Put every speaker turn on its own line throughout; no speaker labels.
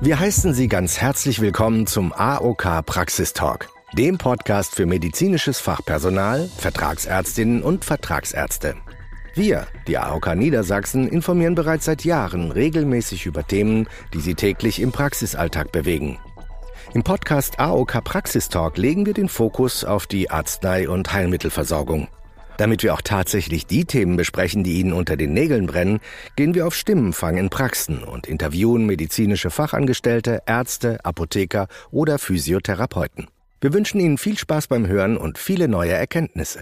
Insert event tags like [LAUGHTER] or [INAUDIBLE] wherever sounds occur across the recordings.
Wir heißen Sie ganz herzlich willkommen zum AOK Praxistalk, dem Podcast für medizinisches Fachpersonal, Vertragsärztinnen und Vertragsärzte. Wir, die AOK Niedersachsen, informieren bereits seit Jahren regelmäßig über Themen, die Sie täglich im Praxisalltag bewegen. Im Podcast AOK Praxistalk legen wir den Fokus auf die Arznei- und Heilmittelversorgung. Damit wir auch tatsächlich die Themen besprechen, die Ihnen unter den Nägeln brennen, gehen wir auf Stimmenfang in Praxen und interviewen medizinische Fachangestellte, Ärzte, Apotheker oder Physiotherapeuten. Wir wünschen Ihnen viel Spaß beim Hören und viele neue Erkenntnisse.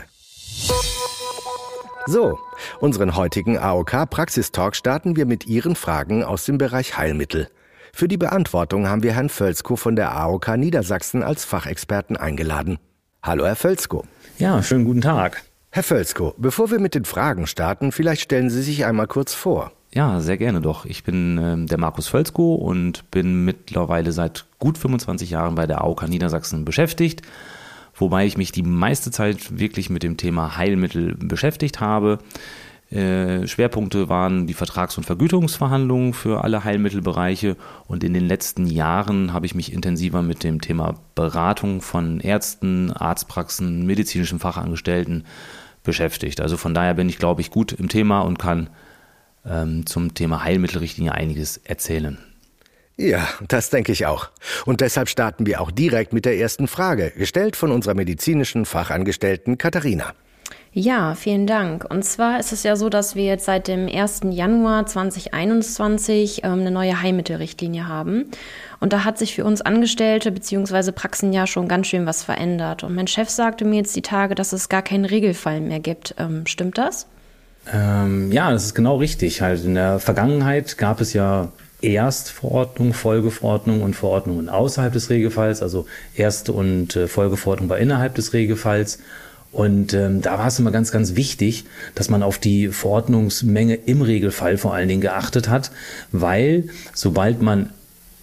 So, unseren heutigen AOK Praxistalk starten wir mit Ihren Fragen aus dem Bereich Heilmittel. Für die Beantwortung haben wir Herrn Völzko von der AOK Niedersachsen als Fachexperten eingeladen. Hallo, Herr Völzko.
Ja, schönen guten Tag.
Herr Völzko, bevor wir mit den Fragen starten, vielleicht stellen Sie sich einmal kurz vor.
Ja, sehr gerne doch. Ich bin äh, der Markus Völzko und bin mittlerweile seit gut 25 Jahren bei der AOK Niedersachsen beschäftigt, wobei ich mich die meiste Zeit wirklich mit dem Thema Heilmittel beschäftigt habe. Äh, Schwerpunkte waren die Vertrags- und Vergütungsverhandlungen für alle Heilmittelbereiche und in den letzten Jahren habe ich mich intensiver mit dem Thema Beratung von Ärzten, Arztpraxen, medizinischen Fachangestellten beschäftigt. Also von daher bin ich, glaube ich, gut im Thema und kann ähm, zum Thema Heilmittelrichtlinie einiges erzählen.
Ja, das denke ich auch. Und deshalb starten wir auch direkt mit der ersten Frage, gestellt von unserer medizinischen Fachangestellten Katharina.
Ja, vielen Dank. Und zwar ist es ja so, dass wir jetzt seit dem 1. Januar 2021 ähm, eine neue Heilmittelrichtlinie haben. Und da hat sich für uns Angestellte bzw. Praxen ja schon ganz schön was verändert. Und mein Chef sagte mir jetzt die Tage, dass es gar keinen Regelfall mehr gibt. Ähm, stimmt das?
Ähm, ja, das ist genau richtig. Halt in der Vergangenheit gab es ja Erstverordnung, Folgeverordnung und Verordnungen außerhalb des Regelfalls, also Erste- und äh, Folgeverordnung war innerhalb des Regelfalls. Und ähm, da war es immer ganz, ganz wichtig, dass man auf die Verordnungsmenge im Regelfall vor allen Dingen geachtet hat, weil sobald man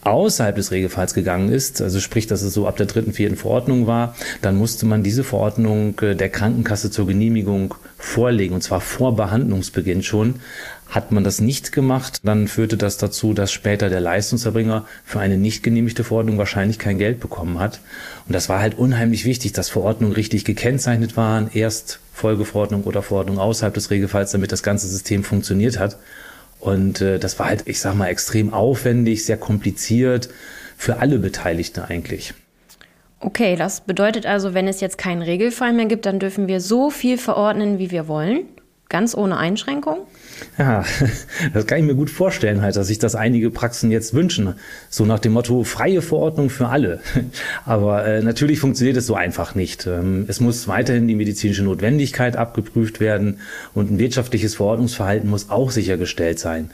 außerhalb des Regelfalls gegangen ist, also sprich, dass es so ab der dritten, vierten Verordnung war, dann musste man diese Verordnung äh, der Krankenkasse zur Genehmigung vorlegen, und zwar vor Behandlungsbeginn schon. Hat man das nicht gemacht, dann führte das dazu, dass später der Leistungserbringer für eine nicht genehmigte Verordnung wahrscheinlich kein Geld bekommen hat. Und das war halt unheimlich wichtig, dass Verordnungen richtig gekennzeichnet waren, erst Folgeverordnung oder Verordnung außerhalb des Regelfalls, damit das ganze System funktioniert hat. Und äh, das war halt, ich sag mal, extrem aufwendig, sehr kompliziert für alle Beteiligten eigentlich.
Okay, das bedeutet also, wenn es jetzt keinen Regelfall mehr gibt, dann dürfen wir so viel verordnen, wie wir wollen, ganz ohne Einschränkung?
Ja, [LAUGHS] das kann ich mir gut vorstellen, halt, dass sich das einige Praxen jetzt wünschen. So nach dem Motto freie Verordnung für alle. [LAUGHS] Aber äh, natürlich funktioniert es so einfach nicht. Ähm, es muss weiterhin die medizinische Notwendigkeit abgeprüft werden und ein wirtschaftliches Verordnungsverhalten muss auch sichergestellt sein.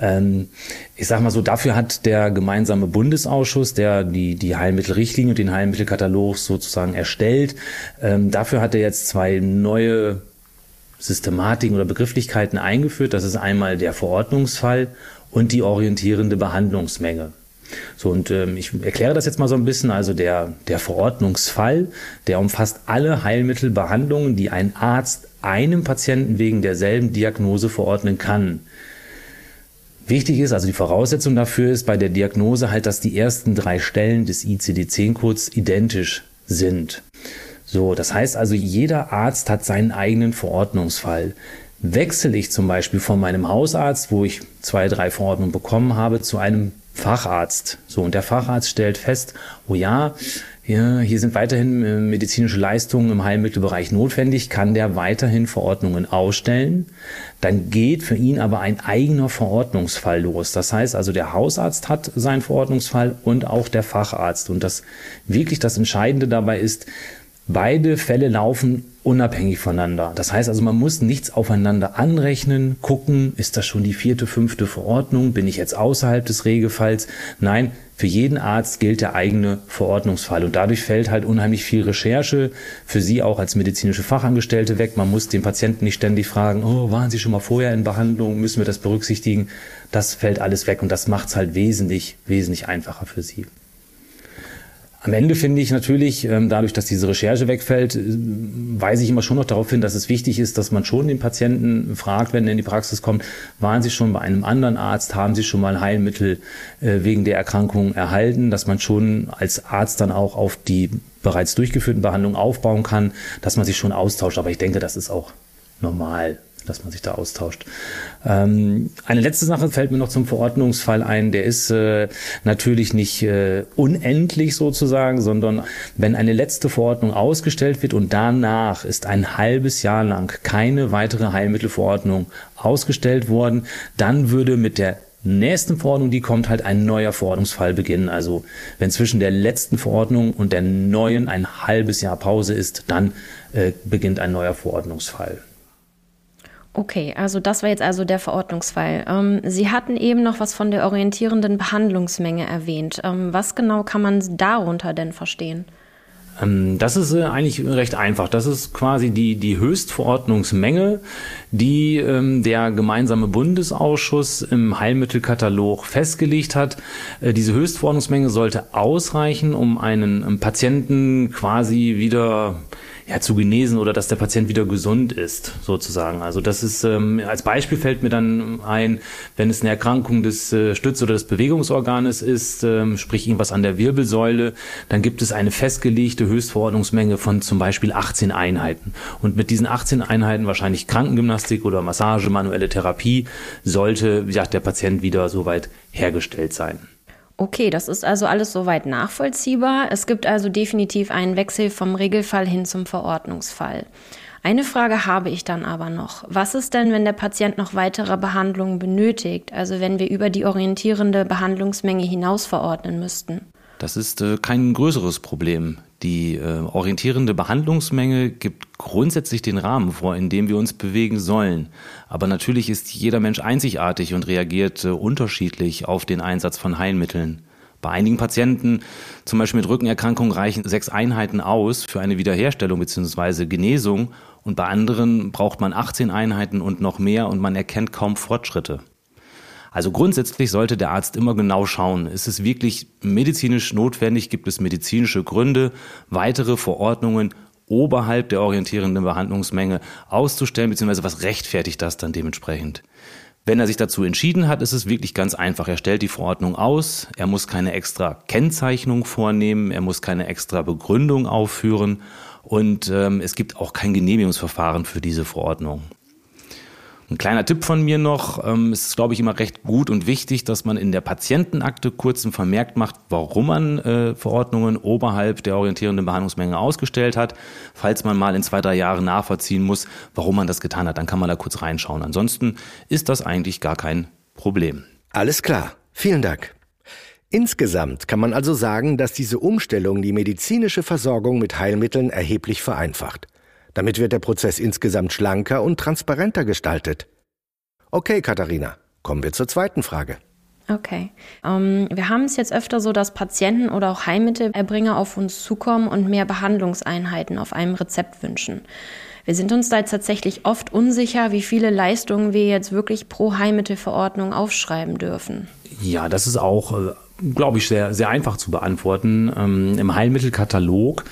Ähm, ich sag mal so, dafür hat der gemeinsame Bundesausschuss, der die, die Heilmittelrichtlinie und den Heilmittelkatalog sozusagen erstellt, ähm, dafür hat er jetzt zwei neue Systematiken oder Begrifflichkeiten eingeführt. Das ist einmal der Verordnungsfall und die orientierende Behandlungsmenge. So, und ähm, ich erkläre das jetzt mal so ein bisschen. Also der, der Verordnungsfall, der umfasst alle Heilmittelbehandlungen, die ein Arzt einem Patienten wegen derselben Diagnose verordnen kann. Wichtig ist, also die Voraussetzung dafür ist bei der Diagnose halt, dass die ersten drei Stellen des ICD-10-Codes identisch sind. So, das heißt also, jeder Arzt hat seinen eigenen Verordnungsfall. Wechsle ich zum Beispiel von meinem Hausarzt, wo ich zwei, drei Verordnungen bekommen habe, zu einem Facharzt. So, und der Facharzt stellt fest, oh ja, ja, hier sind weiterhin äh, medizinische Leistungen im Heilmittelbereich notwendig, kann der weiterhin Verordnungen ausstellen. Dann geht für ihn aber ein eigener Verordnungsfall los. Das heißt also, der Hausarzt hat seinen Verordnungsfall und auch der Facharzt. Und das wirklich das Entscheidende dabei ist, Beide Fälle laufen unabhängig voneinander. Das heißt also, man muss nichts aufeinander anrechnen, gucken, ist das schon die vierte, fünfte Verordnung, bin ich jetzt außerhalb des Regelfalls? Nein, für jeden Arzt gilt der eigene Verordnungsfall und dadurch fällt halt unheimlich viel Recherche für Sie auch als medizinische Fachangestellte weg. Man muss den Patienten nicht ständig fragen, oh, waren Sie schon mal vorher in Behandlung, müssen wir das berücksichtigen? Das fällt alles weg und das macht es halt wesentlich, wesentlich einfacher für Sie. Am Ende finde ich natürlich, ähm, dadurch, dass diese Recherche wegfällt, äh, weise ich immer schon noch darauf hin, dass es wichtig ist, dass man schon den Patienten fragt, wenn er in die Praxis kommt, waren Sie schon bei einem anderen Arzt, haben Sie schon mal Heilmittel äh, wegen der Erkrankung erhalten, dass man schon als Arzt dann auch auf die bereits durchgeführten Behandlungen aufbauen kann, dass man sich schon austauscht. Aber ich denke, das ist auch normal dass man sich da austauscht. Ähm, eine letzte Sache fällt mir noch zum Verordnungsfall ein. Der ist äh, natürlich nicht äh, unendlich sozusagen, sondern wenn eine letzte Verordnung ausgestellt wird und danach ist ein halbes Jahr lang keine weitere Heilmittelverordnung ausgestellt worden, dann würde mit der nächsten Verordnung, die kommt, halt ein neuer Verordnungsfall beginnen. Also wenn zwischen der letzten Verordnung und der neuen ein halbes Jahr Pause ist, dann äh, beginnt ein neuer Verordnungsfall.
Okay, also das war jetzt also der Verordnungsfall. Ähm, Sie hatten eben noch was von der orientierenden Behandlungsmenge erwähnt. Ähm, was genau kann man darunter denn verstehen?
Ähm, das ist äh, eigentlich recht einfach. Das ist quasi die, die Höchstverordnungsmenge, die ähm, der gemeinsame Bundesausschuss im Heilmittelkatalog festgelegt hat. Äh, diese Höchstverordnungsmenge sollte ausreichen, um einen Patienten quasi wieder ja, zu genesen oder dass der Patient wieder gesund ist, sozusagen. Also das ist, ähm, als Beispiel fällt mir dann ein, wenn es eine Erkrankung des äh, Stütz- oder des Bewegungsorganes ist, ähm, sprich irgendwas an der Wirbelsäule, dann gibt es eine festgelegte Höchstverordnungsmenge von zum Beispiel 18 Einheiten. Und mit diesen 18 Einheiten, wahrscheinlich Krankengymnastik oder Massage, manuelle Therapie, sollte ja, der Patient wieder soweit hergestellt sein.
Okay, das ist also alles soweit nachvollziehbar. Es gibt also definitiv einen Wechsel vom Regelfall hin zum Verordnungsfall. Eine Frage habe ich dann aber noch. Was ist denn, wenn der Patient noch weitere Behandlungen benötigt? Also wenn wir über die orientierende Behandlungsmenge hinaus verordnen müssten?
Das ist äh, kein größeres Problem. Die äh, orientierende Behandlungsmenge gibt grundsätzlich den Rahmen vor, in dem wir uns bewegen sollen. Aber natürlich ist jeder Mensch einzigartig und reagiert äh, unterschiedlich auf den Einsatz von Heilmitteln. Bei einigen Patienten, zum Beispiel mit Rückenerkrankungen, reichen sechs Einheiten aus für eine Wiederherstellung bzw. Genesung und bei anderen braucht man 18 Einheiten und noch mehr und man erkennt kaum Fortschritte. Also grundsätzlich sollte der Arzt immer genau schauen, ist es wirklich medizinisch notwendig, gibt es medizinische Gründe, weitere Verordnungen oberhalb der orientierenden Behandlungsmenge auszustellen, beziehungsweise was rechtfertigt das dann dementsprechend. Wenn er sich dazu entschieden hat, ist es wirklich ganz einfach. Er stellt die Verordnung aus, er muss keine extra Kennzeichnung vornehmen, er muss keine extra Begründung aufführen und ähm, es gibt auch kein Genehmigungsverfahren für diese Verordnung. Ein kleiner Tipp von mir noch, ähm, es ist, glaube ich, immer recht gut und wichtig, dass man in der Patientenakte kurz einen Vermerk macht, warum man äh, Verordnungen oberhalb der orientierenden Behandlungsmenge ausgestellt hat. Falls man mal in zwei, drei Jahren nachvollziehen muss, warum man das getan hat, dann kann man da kurz reinschauen. Ansonsten ist das eigentlich gar kein Problem.
Alles klar. Vielen Dank. Insgesamt kann man also sagen, dass diese Umstellung die medizinische Versorgung mit Heilmitteln erheblich vereinfacht. Damit wird der Prozess insgesamt schlanker und transparenter gestaltet. Okay, Katharina, kommen wir zur zweiten Frage.
Okay. Ähm, wir haben es jetzt öfter so, dass Patienten oder auch Heilmittelerbringer auf uns zukommen und mehr Behandlungseinheiten auf einem Rezept wünschen. Wir sind uns da jetzt tatsächlich oft unsicher, wie viele Leistungen wir jetzt wirklich pro Heilmittelverordnung aufschreiben dürfen.
Ja, das ist auch, äh, glaube ich, sehr, sehr einfach zu beantworten. Ähm, Im Heilmittelkatalog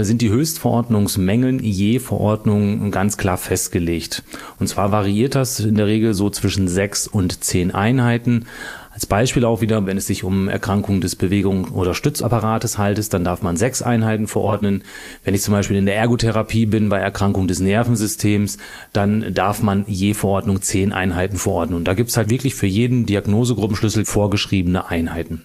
sind die Höchstverordnungsmengen je Verordnung ganz klar festgelegt. Und zwar variiert das in der Regel so zwischen sechs und zehn Einheiten. Als Beispiel auch wieder, wenn es sich um Erkrankungen des Bewegung- oder Stützapparates handelt, dann darf man sechs Einheiten verordnen. Wenn ich zum Beispiel in der Ergotherapie bin bei Erkrankungen des Nervensystems, dann darf man je Verordnung zehn Einheiten verordnen. Und da gibt's halt wirklich für jeden Diagnosegruppenschlüssel vorgeschriebene Einheiten.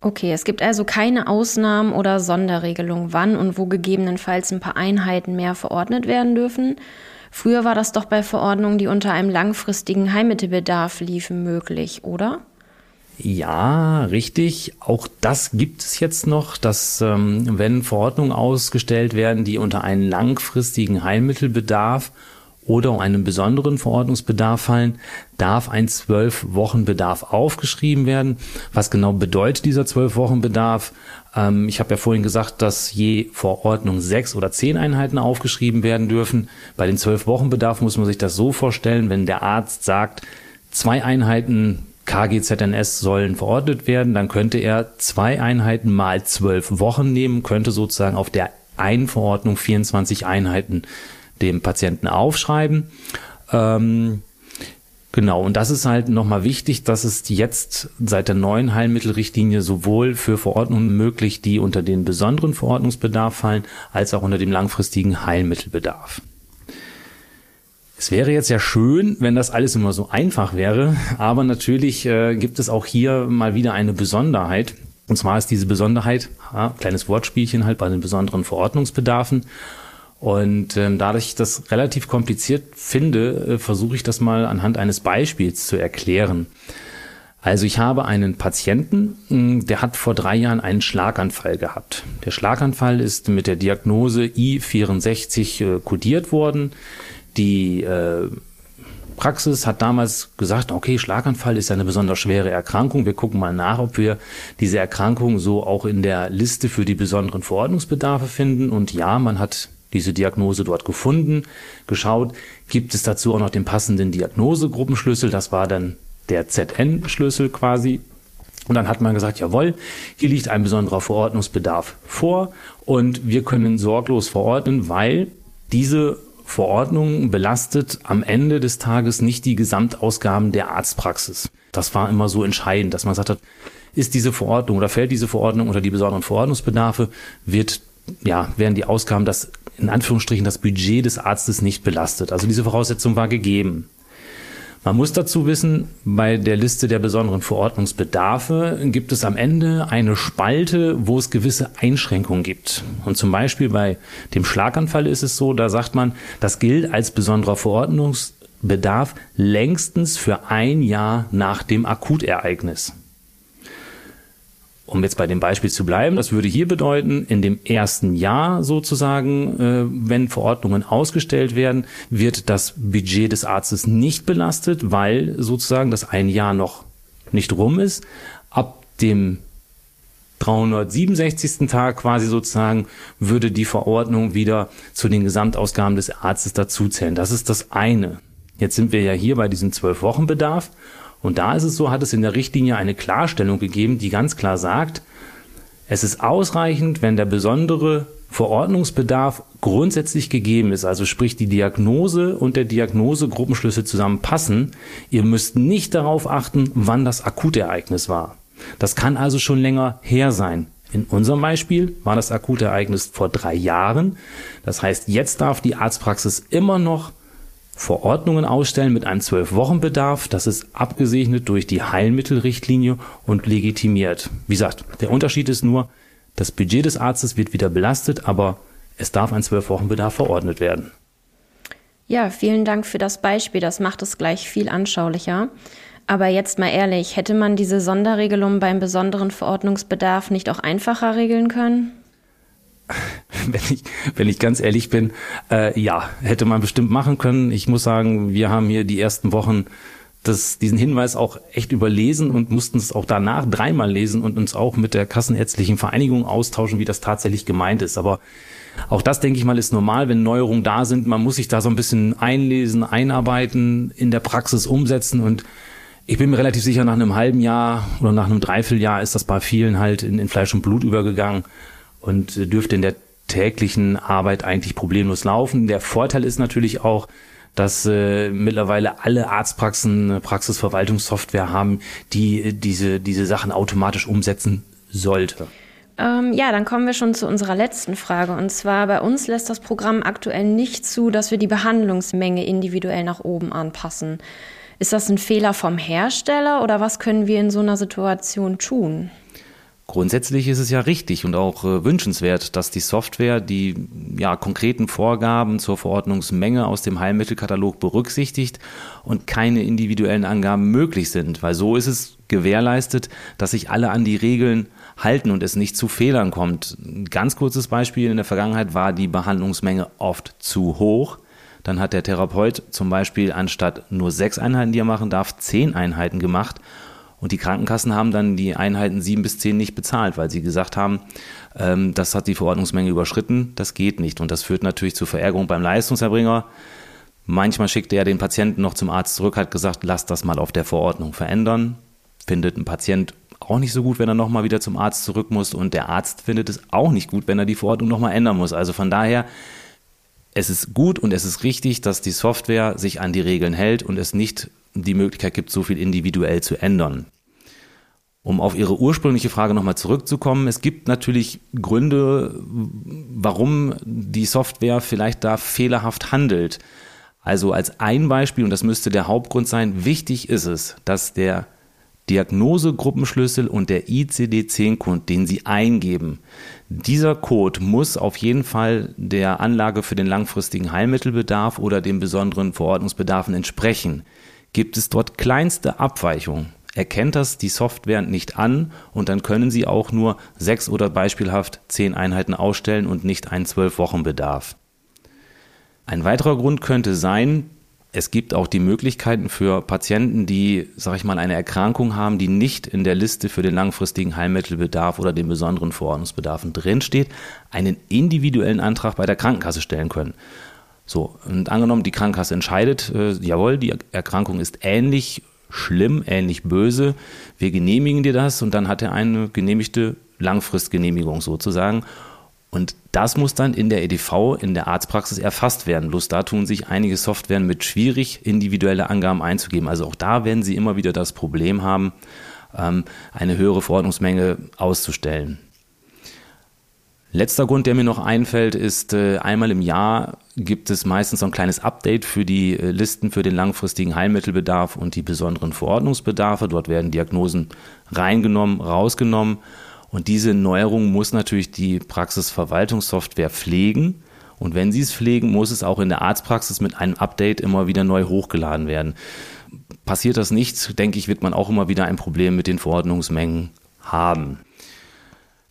Okay, es gibt also keine Ausnahmen oder Sonderregelungen, wann und wo gegebenenfalls ein paar Einheiten mehr verordnet werden dürfen. Früher war das doch bei Verordnungen, die unter einem langfristigen Heilmittelbedarf liefen, möglich, oder?
Ja, richtig. Auch das gibt es jetzt noch, dass ähm, wenn Verordnungen ausgestellt werden, die unter einen langfristigen Heilmittelbedarf oder um einen besonderen Verordnungsbedarf fallen, darf ein zwölf Wochen Bedarf aufgeschrieben werden. Was genau bedeutet dieser zwölf Wochen Bedarf? Ähm, ich habe ja vorhin gesagt, dass je Verordnung sechs oder zehn Einheiten aufgeschrieben werden dürfen. Bei den zwölf Wochen Bedarf muss man sich das so vorstellen, wenn der Arzt sagt, zwei Einheiten KGZNS sollen verordnet werden, dann könnte er zwei Einheiten mal zwölf Wochen nehmen, könnte sozusagen auf der einen Verordnung 24 Einheiten dem Patienten aufschreiben. Ähm, Genau, und das ist halt nochmal wichtig, dass es jetzt seit der neuen Heilmittelrichtlinie sowohl für Verordnungen möglich, die unter den besonderen Verordnungsbedarf fallen, als auch unter dem langfristigen Heilmittelbedarf. Es wäre jetzt ja schön, wenn das alles immer so einfach wäre, aber natürlich äh, gibt es auch hier mal wieder eine Besonderheit. Und zwar ist diese Besonderheit, ja, kleines Wortspielchen halt bei den besonderen Verordnungsbedarfen. Und ähm, dadurch ich das relativ kompliziert finde, äh, versuche ich das mal anhand eines Beispiels zu erklären. Also ich habe einen Patienten, hm, der hat vor drei Jahren einen Schlaganfall gehabt. Der Schlaganfall ist mit der Diagnose I64 äh, kodiert worden. Die äh, Praxis hat damals gesagt, okay, Schlaganfall ist eine besonders schwere Erkrankung. Wir gucken mal nach, ob wir diese Erkrankung so auch in der Liste für die besonderen Verordnungsbedarfe finden. Und ja, man hat diese Diagnose dort gefunden, geschaut, gibt es dazu auch noch den passenden Diagnosegruppenschlüssel, das war dann der ZN-Schlüssel quasi. Und dann hat man gesagt, jawohl, hier liegt ein besonderer Verordnungsbedarf vor und wir können sorglos verordnen, weil diese Verordnung belastet am Ende des Tages nicht die Gesamtausgaben der Arztpraxis. Das war immer so entscheidend, dass man gesagt hat, ist diese Verordnung oder fällt diese Verordnung unter die besonderen Verordnungsbedarfe, wird ja, werden die Ausgaben das in Anführungsstrichen das Budget des Arztes nicht belastet. Also diese Voraussetzung war gegeben. Man muss dazu wissen, bei der Liste der besonderen Verordnungsbedarfe gibt es am Ende eine Spalte, wo es gewisse Einschränkungen gibt. Und zum Beispiel bei dem Schlaganfall ist es so, da sagt man, das gilt als besonderer Verordnungsbedarf längstens für ein Jahr nach dem Akutereignis. Um jetzt bei dem Beispiel zu bleiben, das würde hier bedeuten, in dem ersten Jahr sozusagen, äh, wenn Verordnungen ausgestellt werden, wird das Budget des Arztes nicht belastet, weil sozusagen das ein Jahr noch nicht rum ist. Ab dem 367. Tag quasi sozusagen würde die Verordnung wieder zu den Gesamtausgaben des Arztes dazuzählen. Das ist das eine. Jetzt sind wir ja hier bei diesem zwölf Wochen Bedarf und da ist es so, hat es in der Richtlinie eine Klarstellung gegeben, die ganz klar sagt, es ist ausreichend, wenn der besondere Verordnungsbedarf grundsätzlich gegeben ist, also sprich die Diagnose und der Diagnosegruppenschlüssel zusammenpassen. Ihr müsst nicht darauf achten, wann das Akutereignis war. Das kann also schon länger her sein. In unserem Beispiel war das Akutereignis vor drei Jahren. Das heißt, jetzt darf die Arztpraxis immer noch Verordnungen ausstellen mit einem Zwölf-Wochen-Bedarf. Das ist abgesegnet durch die Heilmittelrichtlinie und legitimiert. Wie gesagt, der Unterschied ist nur, das Budget des Arztes wird wieder belastet, aber es darf ein Zwölf-Wochen-Bedarf verordnet werden.
Ja, vielen Dank für das Beispiel. Das macht es gleich viel anschaulicher. Aber jetzt mal ehrlich, hätte man diese Sonderregelung beim besonderen Verordnungsbedarf nicht auch einfacher regeln können? [LAUGHS] [LAUGHS]
wenn ich, wenn ich ganz ehrlich bin, äh, ja, hätte man bestimmt machen können. Ich muss sagen, wir haben hier die ersten Wochen das, diesen Hinweis auch echt überlesen und mussten es auch danach dreimal lesen und uns auch mit der Kassenärztlichen Vereinigung austauschen, wie das tatsächlich gemeint ist. Aber auch das, denke ich mal, ist normal, wenn Neuerungen da sind. Man muss sich da so ein bisschen einlesen, einarbeiten, in der Praxis umsetzen und ich bin mir relativ sicher, nach einem halben Jahr oder nach einem Dreivierteljahr ist das bei vielen halt in, in Fleisch und Blut übergegangen und dürfte in der täglichen Arbeit eigentlich problemlos laufen. Der Vorteil ist natürlich auch, dass äh, mittlerweile alle Arztpraxen Praxisverwaltungssoftware haben, die äh, diese, diese Sachen automatisch umsetzen sollte.
Ähm, ja, dann kommen wir schon zu unserer letzten Frage. Und zwar bei uns lässt das Programm aktuell nicht zu, dass wir die Behandlungsmenge individuell nach oben anpassen. Ist das ein Fehler vom Hersteller oder was können wir in so einer Situation tun?
Grundsätzlich ist es ja richtig und auch äh, wünschenswert, dass die Software die ja, konkreten Vorgaben zur Verordnungsmenge aus dem Heilmittelkatalog berücksichtigt und keine individuellen Angaben möglich sind, weil so ist es gewährleistet, dass sich alle an die Regeln halten und es nicht zu Fehlern kommt. Ein ganz kurzes Beispiel in der Vergangenheit war die Behandlungsmenge oft zu hoch. Dann hat der Therapeut zum Beispiel anstatt nur sechs Einheiten, die er machen darf, zehn Einheiten gemacht und die Krankenkassen haben dann die Einheiten sieben bis zehn nicht bezahlt, weil sie gesagt haben, ähm, das hat die Verordnungsmenge überschritten, das geht nicht. Und das führt natürlich zu Verärgerung beim Leistungserbringer. Manchmal schickte er den Patienten noch zum Arzt zurück, hat gesagt, lass das mal auf der Verordnung verändern. findet ein Patient auch nicht so gut, wenn er nochmal wieder zum Arzt zurück muss und der Arzt findet es auch nicht gut, wenn er die Verordnung nochmal ändern muss. Also von daher, es ist gut und es ist richtig, dass die Software sich an die Regeln hält und es nicht die Möglichkeit gibt, so viel individuell zu ändern. Um auf Ihre ursprüngliche Frage nochmal zurückzukommen, es gibt natürlich Gründe, warum die Software vielleicht da fehlerhaft handelt. Also als ein Beispiel, und das müsste der Hauptgrund sein, wichtig ist es, dass der Diagnosegruppenschlüssel und der ICD-10-Code, den Sie eingeben, dieser Code muss auf jeden Fall der Anlage für den langfristigen Heilmittelbedarf oder den besonderen Verordnungsbedarfen entsprechen. Gibt es dort kleinste Abweichungen, erkennt das die Software nicht an und dann können Sie auch nur sechs oder beispielhaft zehn Einheiten ausstellen und nicht einen zwölf Wochen Bedarf. Ein weiterer Grund könnte sein, es gibt auch die Möglichkeiten für Patienten, die, sag ich mal, eine Erkrankung haben, die nicht in der Liste für den langfristigen Heilmittelbedarf oder den besonderen Verordnungsbedarfen drinsteht, einen individuellen Antrag bei der Krankenkasse stellen können. So, und angenommen, die Krankenkasse entscheidet, äh, jawohl, die Erkrankung ist ähnlich schlimm, ähnlich böse, wir genehmigen dir das und dann hat er eine genehmigte Langfristgenehmigung sozusagen. Und das muss dann in der EDV, in der Arztpraxis erfasst werden. Bloß da tun sich einige Softwaren mit schwierig, individuelle Angaben einzugeben. Also auch da werden Sie immer wieder das Problem haben, ähm, eine höhere Verordnungsmenge auszustellen. Letzter Grund, der mir noch einfällt, ist, äh, einmal im Jahr gibt es meistens so ein kleines Update für die äh, Listen für den langfristigen Heilmittelbedarf und die besonderen Verordnungsbedarfe. Dort werden Diagnosen reingenommen, rausgenommen. Und diese Neuerung muss natürlich die Praxisverwaltungssoftware pflegen. Und wenn sie es pflegen, muss es auch in der Arztpraxis mit einem Update immer wieder neu hochgeladen werden. Passiert das nicht, denke ich, wird man auch immer wieder ein Problem mit den Verordnungsmengen haben.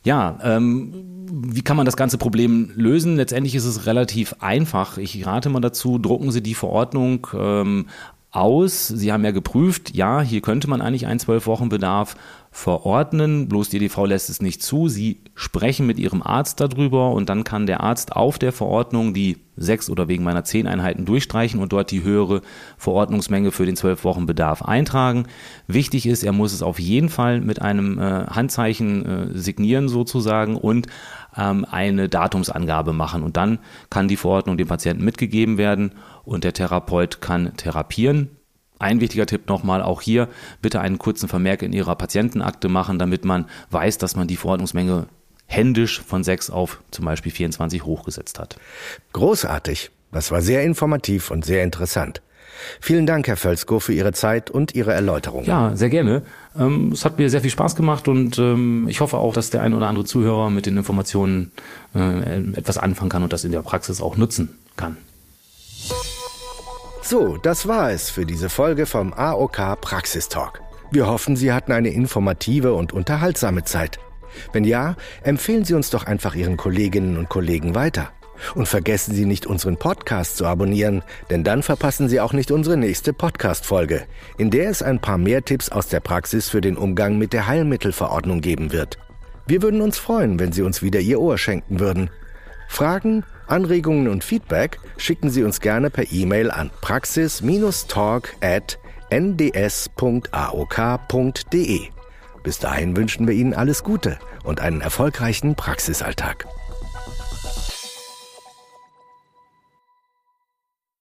Ja, ähm, wie kann man das ganze Problem lösen? Letztendlich ist es relativ einfach. Ich rate mal dazu, drucken Sie die Verordnung ähm, aus. Sie haben ja geprüft, ja, hier könnte man eigentlich einen zwölf Wochen Bedarf verordnen, bloß die EDV lässt es nicht zu. Sie sprechen mit Ihrem Arzt darüber und dann kann der Arzt auf der Verordnung die sechs oder wegen meiner zehn Einheiten durchstreichen und dort die höhere Verordnungsmenge für den zwölf Wochen Bedarf eintragen. Wichtig ist, er muss es auf jeden Fall mit einem äh, Handzeichen äh, signieren sozusagen und ähm, eine Datumsangabe machen und dann kann die Verordnung dem Patienten mitgegeben werden und der Therapeut kann therapieren. Ein wichtiger Tipp nochmal, auch hier bitte einen kurzen Vermerk in Ihrer Patientenakte machen, damit man weiß, dass man die Verordnungsmenge händisch von 6 auf zum Beispiel 24 hochgesetzt hat.
Großartig. Das war sehr informativ und sehr interessant. Vielen Dank, Herr Völzko, für Ihre Zeit und Ihre Erläuterung.
Ja, sehr gerne. Ähm, es hat mir sehr viel Spaß gemacht und ähm, ich hoffe auch, dass der ein oder andere Zuhörer mit den Informationen äh, etwas anfangen kann und das in der Praxis auch nutzen kann.
So, das war es für diese Folge vom AOK Praxistalk. Wir hoffen, Sie hatten eine informative und unterhaltsame Zeit. Wenn ja, empfehlen Sie uns doch einfach Ihren Kolleginnen und Kollegen weiter. Und vergessen Sie nicht, unseren Podcast zu abonnieren, denn dann verpassen Sie auch nicht unsere nächste Podcast-Folge, in der es ein paar mehr Tipps aus der Praxis für den Umgang mit der Heilmittelverordnung geben wird. Wir würden uns freuen, wenn Sie uns wieder Ihr Ohr schenken würden. Fragen, Anregungen und Feedback schicken Sie uns gerne per E-Mail an praxis-talk at nds.aok.de. Bis dahin wünschen wir Ihnen alles Gute und einen erfolgreichen Praxisalltag.